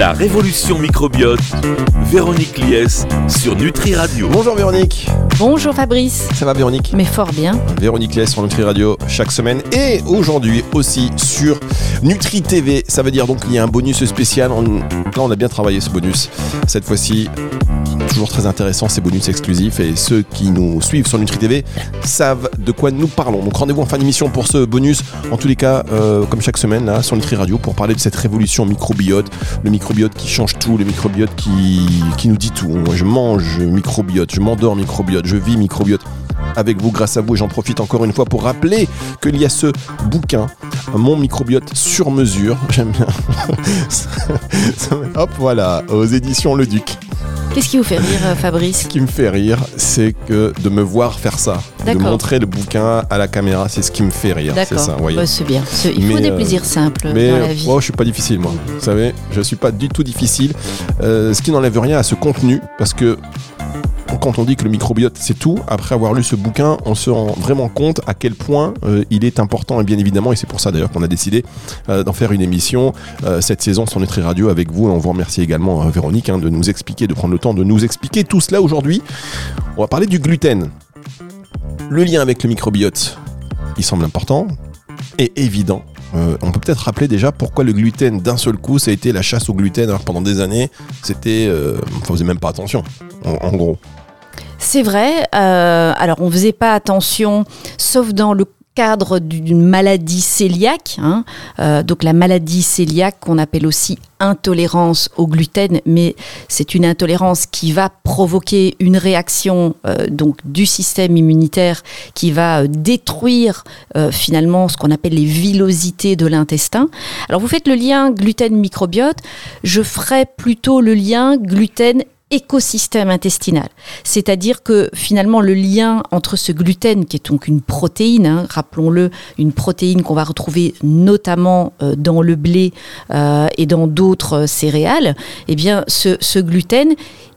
La révolution microbiote, Véronique Lies sur Nutri Radio. Bonjour Véronique. Bonjour Fabrice. Ça va Véronique? Mais fort bien. Véronique Lies sur Nutri Radio chaque semaine et aujourd'hui aussi sur Nutri TV. Ça veut dire donc qu'il y a un bonus spécial. Là on a bien travaillé ce bonus. Cette fois-ci, toujours très intéressant ces bonus exclusifs et ceux qui nous suivent sur Nutri TV savent de quoi nous parlons. Donc rendez-vous en fin d'émission pour ce bonus. En tous les cas, euh, comme chaque semaine là sur Nutri Radio pour parler de cette révolution microbiote, le microbiote qui change tout, le microbiote qui, qui nous dit tout. Je mange microbiote, je m'endors microbiote, je vis microbiote avec vous, grâce à vous. Et j'en profite encore une fois pour rappeler qu'il y a ce bouquin, Mon microbiote sur mesure. J'aime bien. Hop, voilà, aux éditions Le Duc. Qu'est-ce qui vous fait rire, euh, Fabrice Ce qui me fait rire, c'est que de me voir faire ça, de montrer le bouquin à la caméra, c'est ce qui me fait rire. C'est ça, voyez. Bah, c'est bien. Il faut Mais, des euh, plaisirs simples Mais dans euh, la vie. oh, je suis pas difficile moi. Vous savez, je suis pas du tout difficile. Euh, ce qui n'enlève rien à ce contenu, parce que quand on dit que le microbiote c'est tout, après avoir lu ce bouquin, on se rend vraiment compte à quel point euh, il est important et bien évidemment, et c'est pour ça d'ailleurs qu'on a décidé euh, d'en faire une émission euh, cette saison sur Nutri Radio avec vous. On vous remercie également Véronique hein, de nous expliquer, de prendre le temps de nous expliquer tout cela aujourd'hui. On va parler du gluten. Le lien avec le microbiote, il semble important et évident. On peut peut-être rappeler déjà pourquoi le gluten d'un seul coup, ça a été la chasse au gluten. Pendant des années, c'était, euh, on faisait même pas attention. En, en gros, C'est vrai. euh, alors, on faisait pas attention, sauf dans le cadre d'une maladie cœliaque. hein. Euh, donc, la maladie cœliaque, qu'on appelle aussi intolérance au gluten, mais c'est une intolérance qui va provoquer une réaction euh, donc du système immunitaire qui va euh, détruire finalement ce qu'on appelle les villosités de l'intestin. Alors vous faites le lien gluten microbiote, je ferais plutôt le lien gluten écosystème intestinal. C'est-à-dire que finalement le lien entre ce gluten, qui est donc une protéine, hein, rappelons-le, une protéine qu'on va retrouver notamment euh, dans le blé euh, et dans d'autres euh, céréales, eh bien ce, gluten,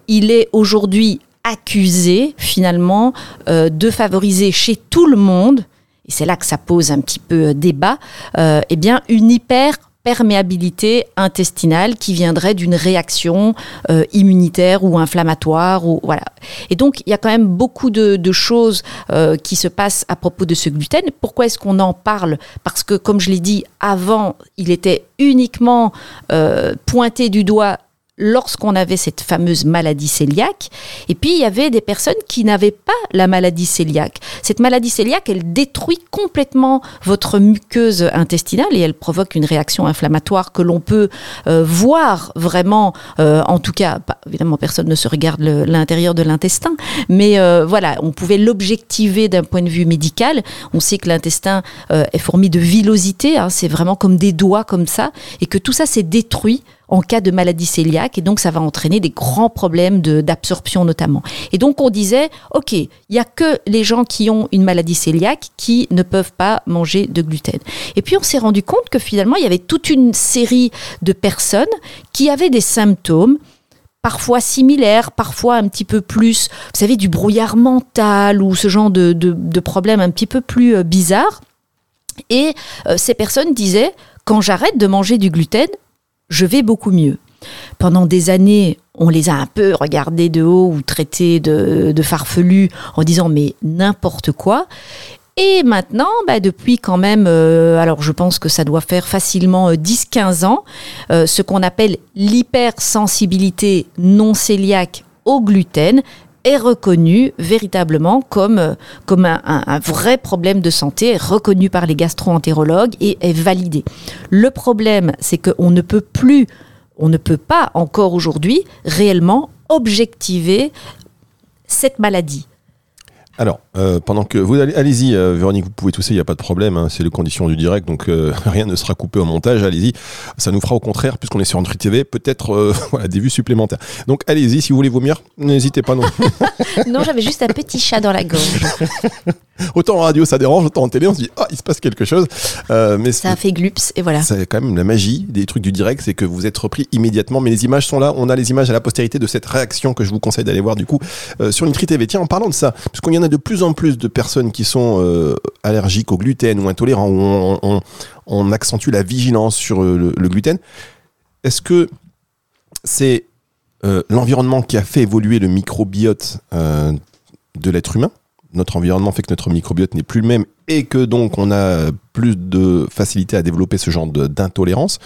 il est aujourd'hui accusé finalement euh, de favoriser chez tout le monde, et c'est là que ça pose un petit peu débat, eh bien une hyper perméabilité intestinale qui viendrait d'une réaction euh, immunitaire ou inflammatoire ou voilà. Et donc il y a quand même beaucoup de, choses euh, qui se passent à propos de ce gluten. Pourquoi est-ce qu'on en parle? Parce que comme je l'ai dit avant, il était uniquement euh, pointé du doigt lorsqu'on avait cette fameuse maladie cœliaque. Et puis, il y avait des personnes qui n'avaient pas la maladie cœliaque. Cette maladie cœliaque, elle détruit complètement votre muqueuse intestinale et elle provoque une réaction inflammatoire que l'on peut euh, voir vraiment, euh, en tout cas, pas- évidemment, personne ne se regarde l'intérieur de l'intestin, mais euh, voilà, on pouvait l'objectiver d'un point de vue médical. On sait que l'intestin euh, est fourmi de villosité, hein, c'est vraiment comme des doigts comme ça, et que tout ça s'est détruit en cas de maladie cœliaque et donc ça va entraîner des grands problèmes d'absorption notamment. Et donc on disait, ok, il y a que les gens qui ont une maladie cœliaque qui ne peuvent pas manger de gluten. Et puis on s'est rendu compte que finalement il y avait toute une série de personnes qui avaient des symptômes parfois similaires, parfois un petit peu plus, vous savez, du brouillard mental ou ce genre de, de, de problèmes un petit peu plus euh, bizarres. Et euh, ces personnes disaient, quand j'arrête de manger du gluten, je vais beaucoup mieux. Pendant des années, on les a un peu regardés de haut ou traités de, de farfelus en disant mais n'importe quoi. Et maintenant, bah, depuis quand même, euh, alors je pense que ça doit faire facilement euh, 10-15 ans, euh, ce qu'on appelle l'hypersensibilité non cœliaque au gluten est reconnu véritablement comme, euh, comme un, vrai problème de santé, reconnu par les gastro-entérologues et est validé. Le problème, c'est qu'on ne peut plus, on ne peut pas encore aujourd'hui réellement objectiver cette maladie. Alors, euh, pendant que vous allez, allez-y, euh, Véronique, vous pouvez tousser, il n'y a pas de problème. hein, c'est les conditions du direct, donc euh, rien ne sera coupé au montage. Allez-y, ça nous fera au contraire, puisqu'on est sur Nutri TV, peut-être voilà, des vues supplémentaires. Donc, allez-y, si vous voulez vomir, n'hésitez pas. Non. Non, j'avais juste un petit chat dans la gorge. autant en radio, ça dérange, autant en télé, on se dit ah, il se passe quelque chose. Mais Ça a fait glups et voilà. C'est quand même la magie des trucs du direct, c'est que vous êtes repris immédiatement. Mais les images sont là. On a les images à la postérité de cette réaction que je vous conseille d'aller voir du coup sur Nutri TV. Tiens, en parlant de ça, qu'il y en a de plus en plus de personnes qui sont euh, allergiques au gluten ou intolérants, où on, accentue la vigilance sur euh, le, gluten. Est-ce que c'est euh, l'environnement qui a fait évoluer le microbiote de l'être humain? Notre environnement fait que notre microbiote n'est plus le même et que donc on a plus de facilité à développer ce genre d'intolérance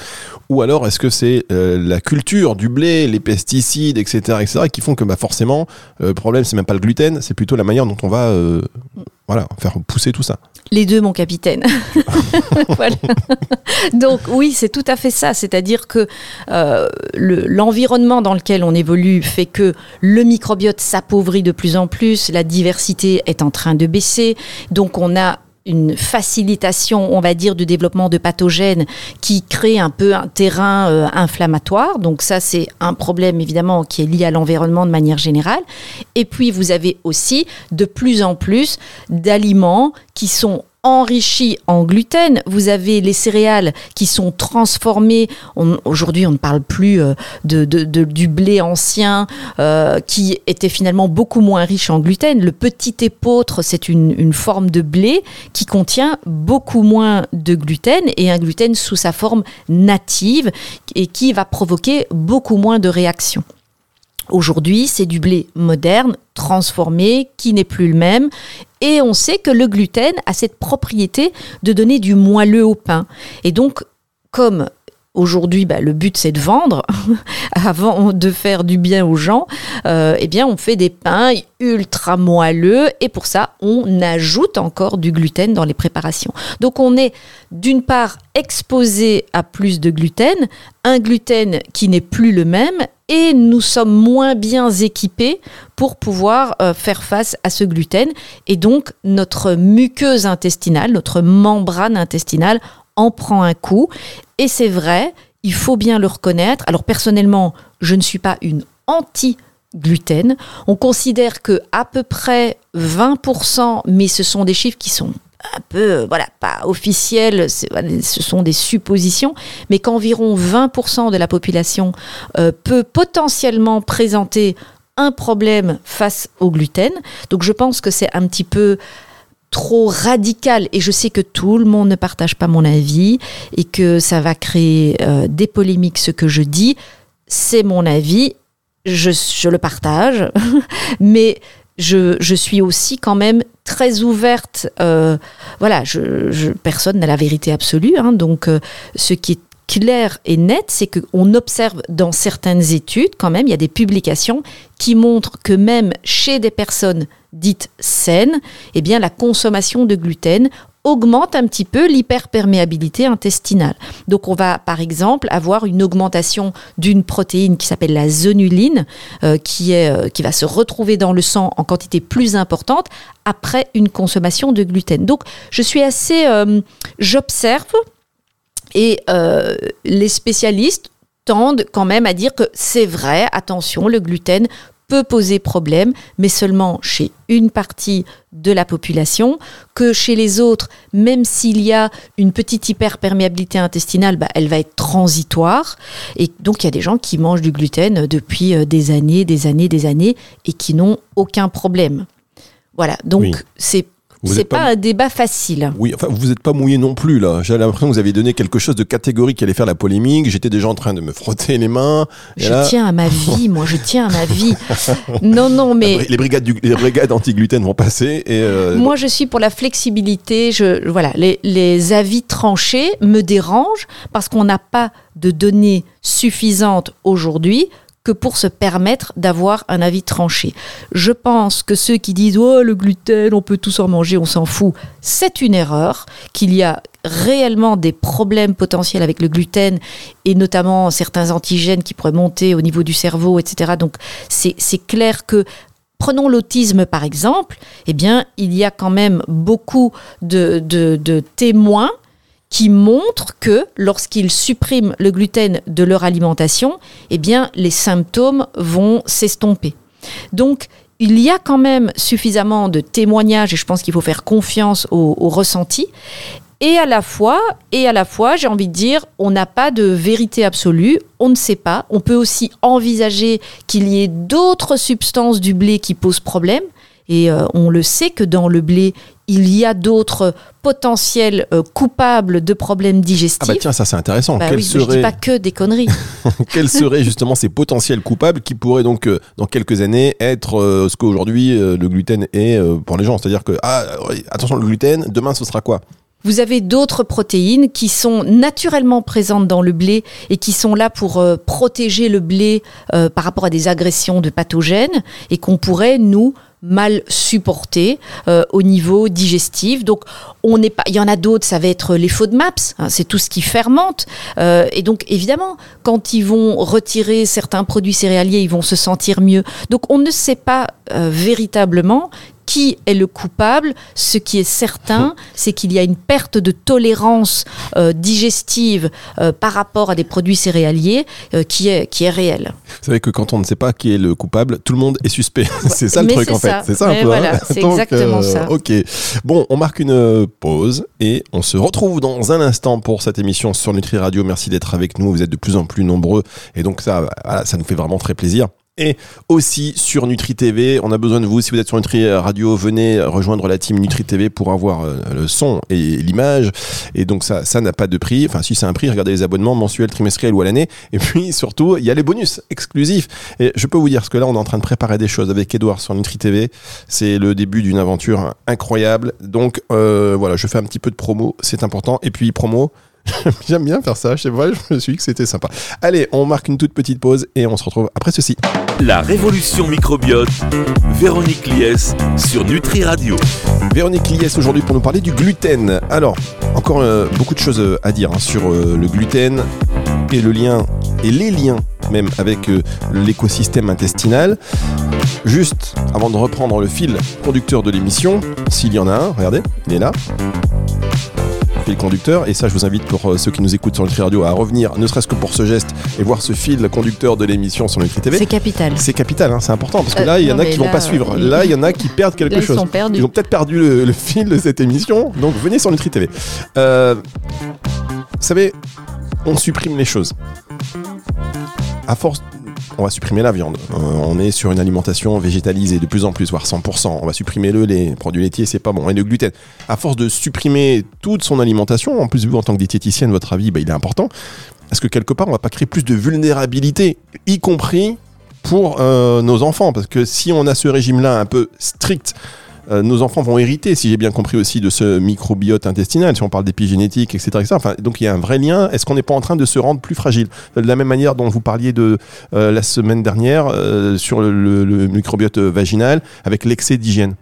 Ou alors est-ce que c'est euh, la culture du blé, les pesticides, etc., etc., qui font que bah, forcément, euh, le problème c'est même pas le gluten, c'est plutôt la manière dont on va euh, voilà, faire pousser tout ça. Les deux, mon capitaine. Voilà. Donc oui, c'est tout à fait ça. C'est-à-dire que euh, le- l'environnement dans lequel on évolue fait que le microbiote s'appauvrit de plus en plus, la diversité est en train de baisser, donc on a une facilitation, on va dire, du développement de pathogènes qui crée un peu un terrain euh, inflammatoire. Donc ça, c'est un problème évidemment qui est lié à l'environnement de manière générale. Et puis, vous avez aussi de plus en plus d'aliments qui sont enrichis en gluten. Vous avez les céréales qui sont transformées. Aujourd'hui, on ne parle plus euh, du blé ancien euh, qui était finalement beaucoup moins riche en gluten. Le petit épeautre, c'est une forme de blé qui contient beaucoup moins de gluten et un gluten sous sa forme native et qui va provoquer beaucoup moins de réactions. Aujourd'hui, c'est du blé moderne, transformé, qui n'est plus le même. Et on sait que le gluten a cette propriété de donner du moelleux au pain. Et donc, comme aujourd'hui, bah, le but c'est de vendre, avant de faire du bien aux gens, euh, eh bien, on fait des pains ultra moelleux et pour ça, on ajoute encore du gluten dans les préparations. Donc, on est d'une part exposé à plus de gluten, un gluten qui n'est plus le même et nous sommes moins bien équipés pour pouvoir euh, faire face à ce gluten. Et donc, notre muqueuse intestinale, notre membrane intestinale en prend un coup. Et c'est vrai, il faut bien le reconnaître. Alors, personnellement, je ne suis pas une anti gluten. On considère que à peu près 20%, mais ce sont des chiffres qui sont un peu, euh, voilà, pas officiels, ce sont des suppositions, mais qu'environ 20% de la population euh, peut potentiellement présenter un problème face au gluten. Donc je pense que c'est un petit peu trop radical et je sais que tout le monde ne partage pas mon avis et que ça va créer euh, des polémiques ce que je dis. C'est mon avis, je, je le partage, mais je, je suis aussi quand même très ouverte. euh, voilà, je, je- personne n'a la vérité absolue. hein, donc, euh, ce qui est clair et net, c'est qu'on observe dans certaines études, quand même, il y a des publications qui montrent que même chez des personnes dites saines, eh bien, la consommation de gluten augmente un petit peu l'hyperperméabilité intestinale. Donc on va par exemple avoir une augmentation d'une protéine qui s'appelle la zonuline, euh, qui, est, euh, qui va se retrouver dans le sang en quantité plus importante après une consommation de gluten. Donc je suis assez... euh, J'observe et euh, les spécialistes tendent quand même à dire que c'est vrai, attention, le gluten peut poser problème, mais seulement chez une partie de la population, que chez les autres, même s'il y a une petite hyperperméabilité intestinale, bah, elle va être transitoire. Et donc, il y a des gens qui mangent du gluten depuis euh, des années, des années, des années, et qui n'ont aucun problème. Voilà, donc Oui. c'est c'est pas pas- un débat facile. Oui, enfin, vous n'êtes pas mouillé non plus, là. J'avais l'impression que vous aviez donné quelque chose de catégorique qui allait faire la polémique. J'étais déjà en train de me frotter les mains. Et Je là, tiens à ma vie, moi, je tiens à ma vie. Non, non, mais les brigades, du- les brigades anti-gluten vont passer. Et, euh, moi, je suis pour la flexibilité. Je, voilà, les, les avis tranchés me dérangent parce qu'on n'a pas de données suffisantes aujourd'hui que pour se permettre d'avoir un avis tranché. Je pense que ceux qui disent oh le gluten, on peut tous en manger, on s'en fout, c'est une erreur. Qu'il y a réellement des problèmes potentiels avec le gluten et notamment certains antigènes qui pourraient monter au niveau du cerveau, etc. Donc c'est clair que Prenons l'autisme par exemple, eh bien, il y a quand même beaucoup de- de témoins qui montrent que lorsqu'ils suppriment le gluten de leur alimentation, eh bien, les symptômes vont s'estomper. Donc, il y a quand même suffisamment de témoignages et je pense qu'il faut faire confiance au, au ressenti. Et à la fois, et à la fois, j'ai envie de dire, on n'a pas de vérité absolue, on ne sait pas. On peut aussi envisager qu'il y ait d'autres substances du blé qui posent problème. Et euh, on le sait que dans le blé, il y a d'autres potentiels euh, coupables de problèmes digestifs. Ah bah tiens, ça c'est intéressant. Bah Quels oui, je dis seraient, pas que des conneries. quels seraient justement ces potentiels coupables qui pourraient donc euh, dans quelques années être euh, ce qu'aujourd'hui euh, le gluten est euh, pour les gens? C'est-à-dire que ah, attention le gluten, demain ce sera quoi? Vous avez d'autres protéines qui sont naturellement présentes dans le blé et qui sont là pour euh, protéger le blé euh, par rapport à des agressions de pathogènes et qu'on pourrait, nous, mal supporter euh, au niveau digestif. Donc, on n'est pas. Il y en a d'autres, ça va être les FODMAPs, hein, c'est tout ce qui fermente. Euh, et donc, évidemment, quand ils vont retirer certains produits céréaliers, ils vont se sentir mieux. Donc, on ne sait pas euh, véritablement qui est le coupable. Ce qui est certain, c'est qu'il y a une perte de tolérance euh, digestive euh, par rapport à des produits céréaliers euh, qui, est, qui est réelle. Vous savez que quand on ne sait pas qui est le coupable, tout le monde est suspect. c'est ça le Mais truc c'est en fait. C'est ça un peu. voilà, hein. c'est Donc, exactement ça. Ok. Bon, on marque une euh, pause et on se retrouve dans un instant pour cette émission sur Nutri Radio. Merci d'être avec nous. Vous êtes de plus en plus nombreux et donc ça, voilà, ça nous fait vraiment très plaisir. Et aussi sur Nutri TV, on a besoin de vous. Si vous êtes sur Nutri Radio, venez rejoindre la team Nutri TV pour avoir euh, le son et l'image. Et donc ça, ça n'a pas de prix. Enfin, si c'est un prix, regardez les abonnements mensuels, trimestriels ou à l'année. Et puis surtout, il y a les bonus exclusifs. Et je peux vous dire, parce que là, on est en train de préparer des choses avec Edouard sur Nutri TV. C'est le début d'une aventure incroyable. Donc euh, voilà, je fais un petit peu de promo, c'est important. Et puis promo. J'aime bien faire ça, je sais pas, je me suis dit que c'était sympa. Allez, on marque une toute petite pause et on se retrouve après ceci. La révolution microbiote, Véronique Lies sur Nutri Radio. Véronique Lies aujourd'hui pour nous parler du gluten. Alors, encore euh, beaucoup de choses euh, à dire hein, sur euh, le gluten et le lien, et les liens même avec euh, l'écosystème intestinal. Juste avant de reprendre le fil conducteur de l'émission, s'il y en a un, regardez, il est là. Fil conducteur, et ça je vous invite pour euh, ceux qui nous écoutent sur Nutri Radio à revenir, ne serait-ce que pour ce geste, et voir ce fil conducteur de l'émission sur Nutri TV. C'est capital. C'est capital, hein, c'est important parce que Euh, là, il y en a qui vont là, pas suivre. Là, il y en a qui perdent quelque Là, ils chose. sont perdus. Ils ont peut-être perdu le, le fil de cette émission, donc venez sur Nutri TV. Euh, vous savez, on supprime les choses. À force, on va supprimer la viande. Euh, on est sur une alimentation végétalisée de plus en plus, voire 100%. On va supprimer le lait, les produits laitiers, c'est pas bon. Et le gluten. À force de supprimer toute son alimentation, en plus vous en tant que diététicienne, votre avis, bah, il est important. Est-ce que quelque part, on va pas créer plus de vulnérabilité, y compris pour euh, nos enfants? Parce que si on a ce régime-là un peu strict, euh, nos enfants vont hériter, si j'ai bien compris aussi, de ce microbiote intestinal, si on parle d'épigénétique, etc., etc. Donc il y a un vrai lien. Est-ce qu'on n'est pas en train de se rendre plus fragile De la même manière dont vous parliez de euh, la semaine dernière euh, sur le, le- le microbiote vaginal avec l'excès d'hygiène.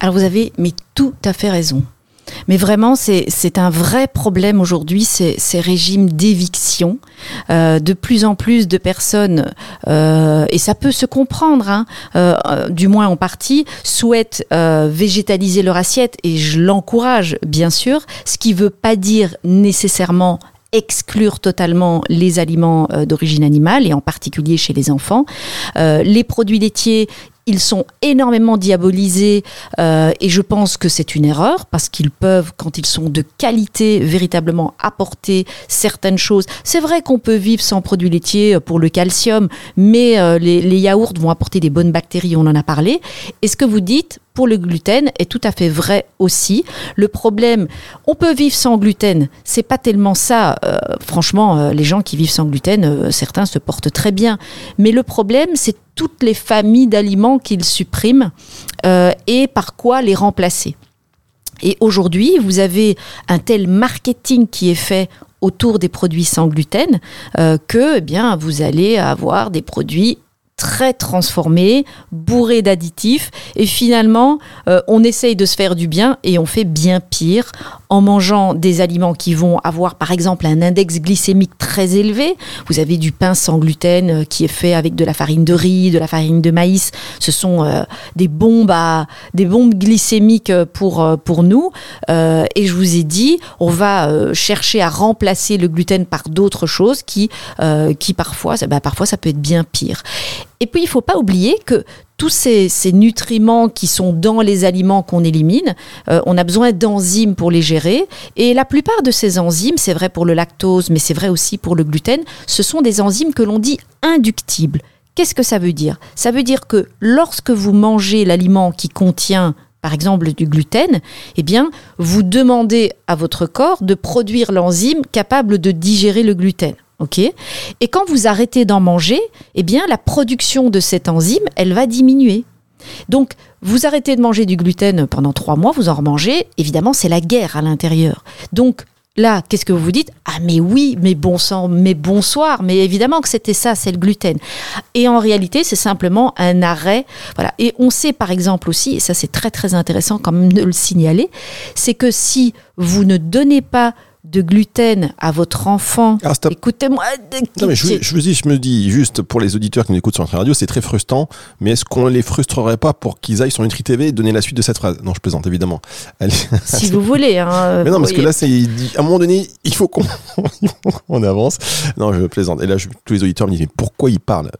Alors vous avez mais tout à fait raison. Mais vraiment, c'est un vrai problème aujourd'hui, ces, régimes d'éviction. Euh, de plus en plus de personnes, euh, et ça peut se comprendre, hein, euh, du moins en partie, souhaitent végétaliser leur assiette, et je l'encourage bien sûr, ce qui ne veut pas dire nécessairement exclure totalement les aliments d'origine animale, et en particulier chez les enfants. Les produits laitiers, ils sont énormément diabolisés euh, et je pense que c'est une erreur parce qu'ils peuvent, quand ils sont de qualité, véritablement apporter certaines choses. C'est vrai qu'on peut vivre sans produits laitiers pour le calcium, mais euh, les, yaourts vont apporter des bonnes bactéries, on en a parlé. Et ce que vous dites pour le gluten est tout à fait vrai aussi. Le problème, on peut vivre sans gluten, c'est pas tellement ça. Euh, franchement, euh, les gens qui vivent sans gluten, euh, certains se portent très bien. Mais le problème, c'est toutes les familles d'aliments qu'ils suppriment et par quoi les remplacer. Et aujourd'hui, vous avez un tel marketing qui est fait autour des produits sans gluten que eh bien vous allez avoir des produits très transformés, bourrés d'additifs, et finalement, euh, on essaye de se faire du bien et on fait bien pire en mangeant des aliments qui vont avoir, par exemple, un index glycémique très élevé. Vous avez du pain sans gluten euh, qui est fait avec de la farine de riz, de la farine de maïs. Ce sont euh, des bombes des bombes glycémiques pour pour nous. Et je vous ai dit, on va chercher à remplacer le gluten par d'autres choses qui qui parfois, bah, parfois ça peut être bien pire. Et puis, il faut pas oublier que tous ces, ces nutriments qui sont dans les aliments qu'on élimine, euh, on a besoin d'enzymes pour les gérer. Et la plupart de ces enzymes, c'est vrai pour le lactose, mais c'est vrai aussi pour le gluten, ce sont des enzymes que l'on dit inductibles. Qu'est-ce que ça veut dire? Ça veut dire que lorsque vous mangez l'aliment qui contient par exemple du gluten, eh bien, vous demandez à votre corps de produire l'enzyme capable de digérer le gluten. OK Et quand vous arrêtez d'en manger, eh bien, la production de cette enzyme, elle va diminuer. Donc, vous arrêtez de manger du gluten pendant trois mois, vous en remangez, évidemment, c'est la guerre à l'intérieur. Donc, Là, qu'est-ce que vous vous dites? Ah mais oui, mais bon sang, mais bonsoir, mais évidemment que c'était ça, c'est le gluten. Et en réalité, c'est simplement un arrêt. Voilà. Et on sait par exemple aussi, et ça c'est très très intéressant quand même de le signaler, c'est que si vous ne donnez pas de gluten à votre enfant. Ah, stop. Écoutez-moi. Non, mais je, je, me dis, je me dis, juste pour les auditeurs qui nous écoutent sur notre radio, c'est très frustrant, mais est-ce qu'on les frustrerait pas pour qu'ils aillent sur Nutri TV et donner la suite de cette phrase? Non, je plaisante, évidemment. Allez. Si vous voulez. Hein, mais non, parce que là, c'est, à un moment donné, il faut qu'on avance. Non, je plaisante. Et là, je- tous les auditeurs me disent, mais pourquoi il parle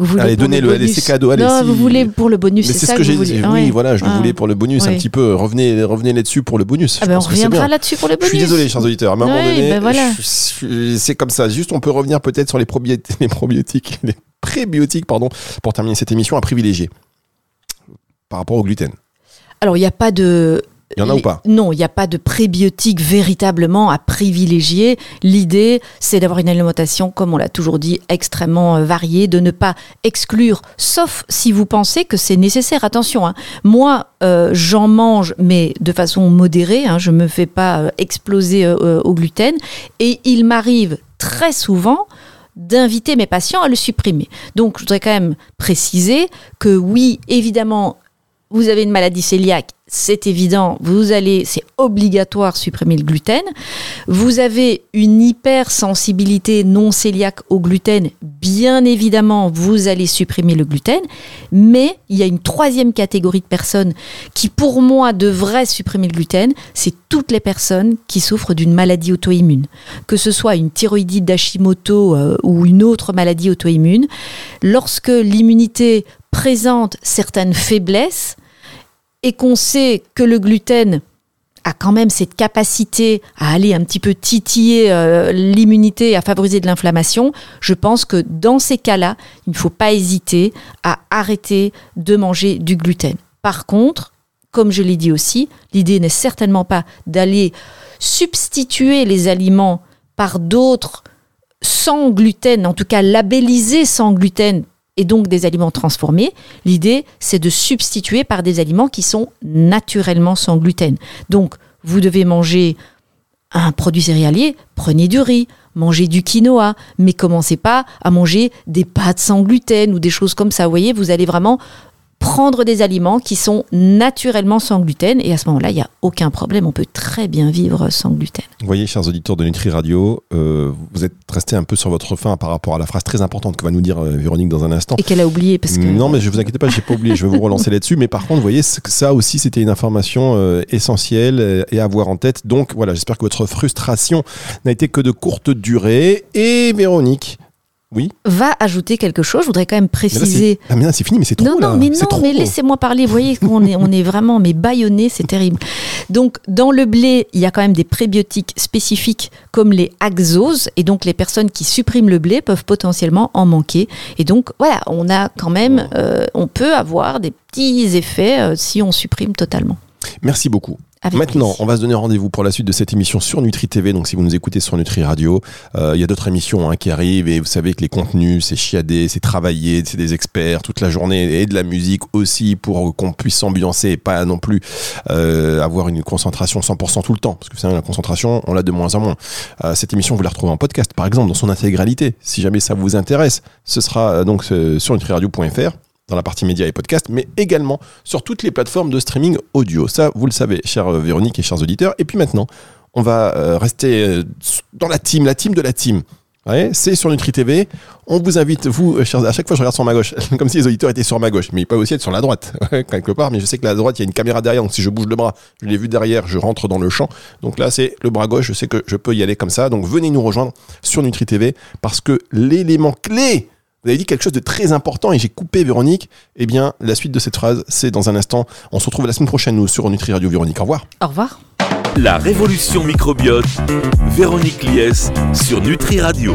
Vous voulez Allez, bonus. allez, c'est cadeau, allez, Non, si- vous voulez pour le bonus, c'est ce que, j'ai dit. Oui, Ouais. voilà, je le Ah. voulais pour le bonus un petit peu. Revenez, revenez là-dessus pour le bonus. Ah Je ben, on reviendra là-dessus pour le Je bonus. suis désolé, chers auditeurs, mais à un moment donné, ben voilà. je- je- c'est comme ça. Juste, on peut revenir peut-être sur les, les probiotiques, les prébiotiques, pardon, pour terminer cette émission à privilégier par rapport au gluten. Alors, il n'y a pas de. Il y en a ou pas? Non, il n'y a pas de prébiotiques véritablement à privilégier. L'idée, c'est d'avoir une alimentation, comme on l'a toujours dit, extrêmement euh, variée, de ne pas exclure, sauf si vous pensez que c'est nécessaire. Attention, hein. moi, euh, j'en mange, mais de façon modérée. hein, je ne me fais pas euh, exploser au gluten. Et il m'arrive très souvent d'inviter mes patients à le supprimer. Donc, je voudrais quand même préciser que oui, évidemment, vous avez une maladie cœliaque, c'est évident, vous allez, c'est obligatoire supprimer le gluten. Vous avez une hypersensibilité non cœliaque au gluten, bien évidemment, vous allez supprimer le gluten. Mais il y a une troisième catégorie de personnes qui, pour moi, devraient supprimer le gluten, c'est toutes les personnes qui souffrent d'une maladie auto-immune, que ce soit une thyroïdite d'Hashimoto euh, ou une autre maladie auto-immune. Lorsque l'immunité présente certaines faiblesses, et qu'on sait que le gluten a quand même cette capacité à aller un petit peu titiller euh, l'immunité, à favoriser de l'inflammation, je pense que dans ces cas-là, il ne faut pas hésiter à arrêter de manger du gluten. Par contre, comme je l'ai dit aussi, l'idée n'est certainement pas d'aller substituer les aliments par d'autres sans gluten, en tout cas labellisés sans gluten, et donc des aliments transformés. L'idée, c'est de substituer par des aliments qui sont naturellement sans gluten. Donc, vous devez manger un produit céréalier, prenez du riz, mangez du quinoa, mais commencez pas à manger des pâtes sans gluten ou des choses comme ça. Vous voyez, vous allez vraiment prendre des aliments qui sont naturellement sans gluten et à ce moment-là, il n'y a aucun problème, on peut très bien vivre sans gluten. Vous voyez, chers auditeurs de Nutri Radio, euh, vous êtes restés un peu sur votre fin par rapport à la phrase très importante que va nous dire euh, Véronique dans un instant. Et qu'elle a oublié parce que... Non, mais je vous inquiétez pas, j'ai pas oublié, je vais vous relancer là-dessus. Mais par contre, vous voyez, ça aussi, c'était une information euh, essentielle et à avoir en tête. Donc voilà, j'espère que votre frustration n'a été que de courte durée. Et Véronique, oui, va ajouter quelque chose. Je voudrais quand même préciser. ah, mais là, c'est fini, mais c'est trop. Non, là. non, mais non, trop. mais laissez-moi parler. Vous voyez qu'on est, on est vraiment mais bâillonné, c'est terrible. Donc, dans le blé, il y a quand même des prébiotiques spécifiques comme les axoses, et donc les personnes qui suppriment le blé peuvent potentiellement en manquer. Et donc, voilà, on a quand même, euh, on peut avoir des petits effets euh, si on supprime totalement. Merci beaucoup. Avec Maintenant, plaisir. on va se donner rendez-vous pour la suite de cette émission sur Nutri TV. Donc, si vous nous écoutez sur Nutri Radio, euh, il y a d'autres émissions hein, qui arrivent et vous savez que les contenus, c'est chiadé, c'est travaillé, c'est des experts toute la journée et de la musique aussi pour qu'on puisse s'ambiancer et pas non plus euh, avoir une concentration 100% tout le temps. Parce que vous savez, la concentration, on l'a de moins en moins. Euh, cette émission, vous la retrouvez en podcast, par exemple, dans son intégralité. Si jamais ça vous intéresse, ce sera euh, donc euh, sur nutriradio.fr dans la partie médias et podcasts, mais également sur toutes les plateformes de streaming audio. Ça, vous le savez, chère euh, Véronique et chers auditeurs. Et puis maintenant, on va euh, rester euh, dans la team, la team de la team. C'est sur Nutri TV. On vous invite, vous, chers, à chaque fois je regarde sur ma gauche, comme si les auditeurs étaient sur ma gauche, mais ils peuvent aussi être sur la droite, quelque part. Mais je sais que la droite, il y a une caméra derrière, donc si je bouge le bras, je l'ai vu derrière, je rentre dans le champ. Donc là, c'est le bras gauche, je sais que je peux y aller comme ça. Donc venez nous rejoindre sur Nutri TV, parce que l'élément clé vous avez dit quelque chose de très important et j'ai coupé Véronique. Eh bien, la suite de cette phrase, c'est dans un instant. On se retrouve la semaine prochaine, nous, sur Nutri Radio Véronique. Au revoir. Au revoir. La révolution microbiote, Véronique Lies sur Nutri Radio.